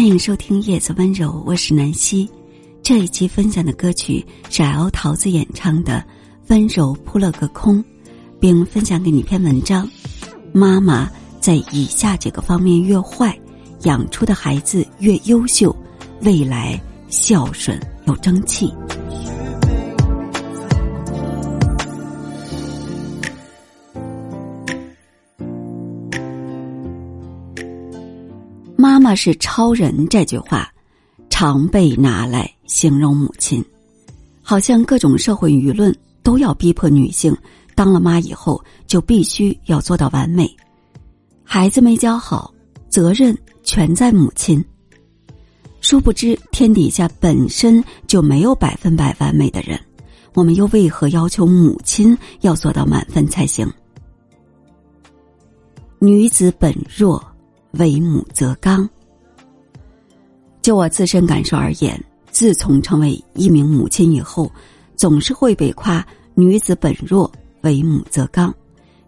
欢迎收听《叶子温柔》，我是南希。这一期分享的歌曲是 L 桃子演唱的《温柔扑了个空》，并分享给你一篇文章：妈妈在以下几个方面越坏，养出的孩子越优秀，未来孝顺又争气。妈妈是超人这句话，常被拿来形容母亲，好像各种社会舆论都要逼迫女性当了妈以后就必须要做到完美，孩子没教好，责任全在母亲。殊不知天底下本身就没有百分百完美的人，我们又为何要求母亲要做到满分才行？女子本弱。为母则刚。就我自身感受而言，自从成为一名母亲以后，总是会被夸“女子本弱，为母则刚”。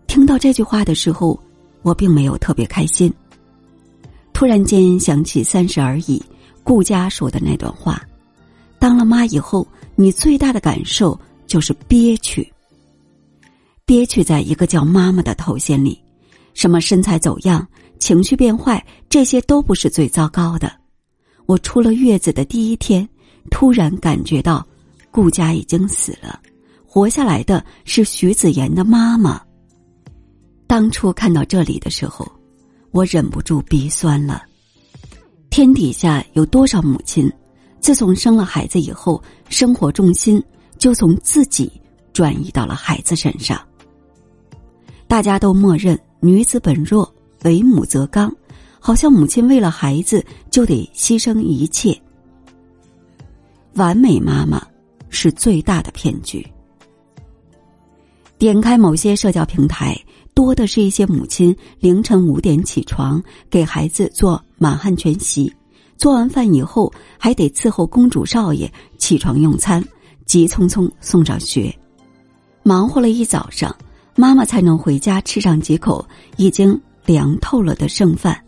听到这句话的时候，我并没有特别开心。突然间想起《三十而已》顾佳说的那段话：“当了妈以后，你最大的感受就是憋屈，憋屈在一个叫妈妈的头衔里，什么身材走样。”情绪变坏，这些都不是最糟糕的。我出了月子的第一天，突然感觉到顾家已经死了，活下来的是徐子言的妈妈。当初看到这里的时候，我忍不住鼻酸了。天底下有多少母亲，自从生了孩子以后，生活重心就从自己转移到了孩子身上。大家都默认女子本弱。为母则刚，好像母亲为了孩子就得牺牲一切。完美妈妈是最大的骗局。点开某些社交平台，多的是一些母亲凌晨五点起床给孩子做满汉全席，做完饭以后还得伺候公主少爷起床用餐，急匆匆送上学，忙活了一早上，妈妈才能回家吃上几口，已经。凉透了的剩饭，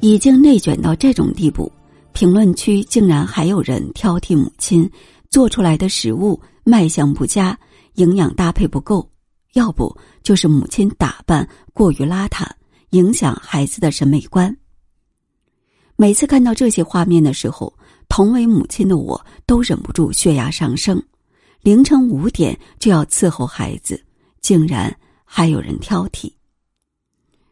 已经内卷到这种地步。评论区竟然还有人挑剔母亲做出来的食物卖相不佳，营养搭配不够，要不就是母亲打扮过于邋遢，影响孩子的审美观。每次看到这些画面的时候，同为母亲的我都忍不住血压上升。凌晨五点就要伺候孩子，竟然还有人挑剔。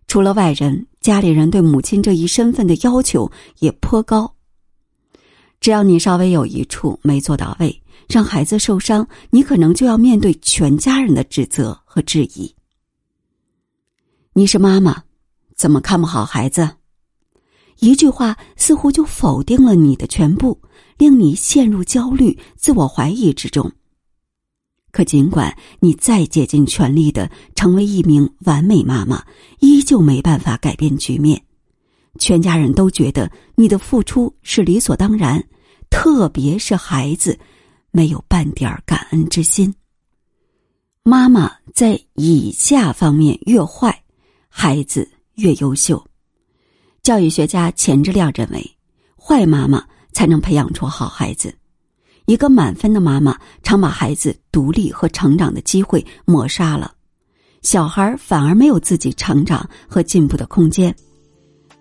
除了外人，家里人对母亲这一身份的要求也颇高。只要你稍微有一处没做到位，让孩子受伤，你可能就要面对全家人的指责和质疑。你是妈妈，怎么看不好孩子？一句话似乎就否定了你的全部，令你陷入焦虑、自我怀疑之中。可尽管你再竭尽全力的成为一名完美妈妈，依旧没办法改变局面。全家人都觉得你的付出是理所当然，特别是孩子，没有半点感恩之心。妈妈在以下方面越坏，孩子越优秀。教育学家钱志亮认为，坏妈妈才能培养出好孩子。一个满分的妈妈，常把孩子独立和成长的机会抹杀了，小孩反而没有自己成长和进步的空间。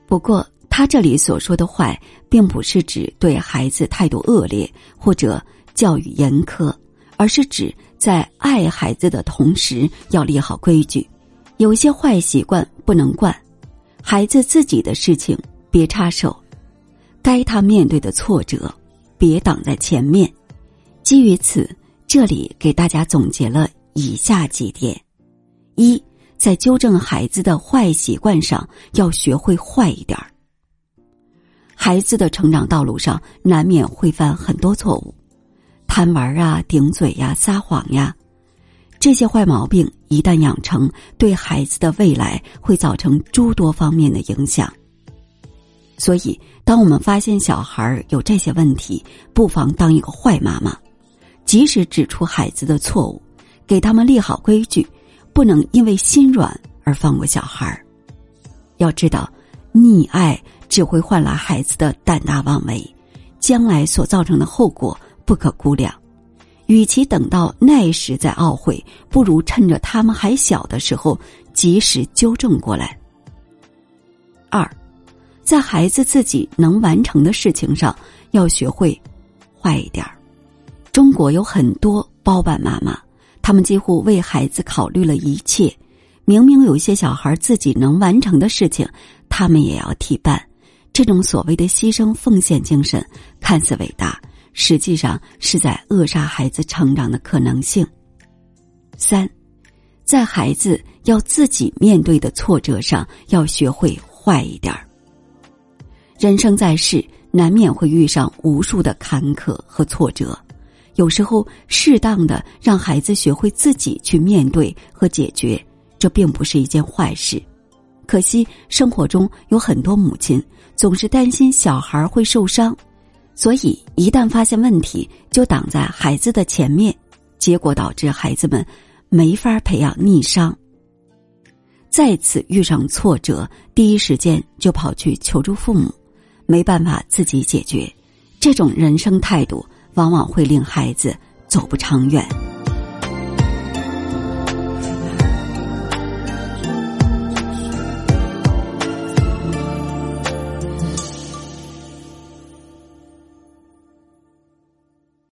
不过，他这里所说的“坏”，并不是指对孩子态度恶劣或者教育严苛，而是指在爱孩子的同时要立好规矩。有些坏习惯不能惯，孩子自己的事情别插手，该他面对的挫折。别挡在前面。基于此，这里给大家总结了以下几点：一，在纠正孩子的坏习惯上，要学会坏一点儿。孩子的成长道路上，难免会犯很多错误，贪玩啊、顶嘴呀、撒谎呀，这些坏毛病一旦养成，对孩子的未来会造成诸多方面的影响。所以，当我们发现小孩有这些问题，不妨当一个坏妈妈，及时指出孩子的错误，给他们立好规矩，不能因为心软而放过小孩要知道，溺爱只会换来孩子的胆大妄为，将来所造成的后果不可估量。与其等到那时再懊悔，不如趁着他们还小的时候及时纠正过来。二，在孩子自己能完成的事情上，要学会坏一点儿。中国有很多包办妈妈，他们几乎为孩子考虑了一切。明明有些小孩自己能完成的事情，他们也要替办。这种所谓的牺牲奉献精神看似伟大，实际上是在扼杀孩子成长的可能性。三，在孩子要自己面对的挫折上，要学会坏一点儿。人生在世，难免会遇上无数的坎坷和挫折。有时候，适当的让孩子学会自己去面对和解决，这并不是一件坏事。可惜，生活中有很多母亲总是担心小孩会受伤，所以一旦发现问题，就挡在孩子的前面，结果导致孩子们没法培养逆商。再次遇上挫折，第一时间就跑去求助父母，没办法自己解决，这种人生态度。往往会令孩子走不长远。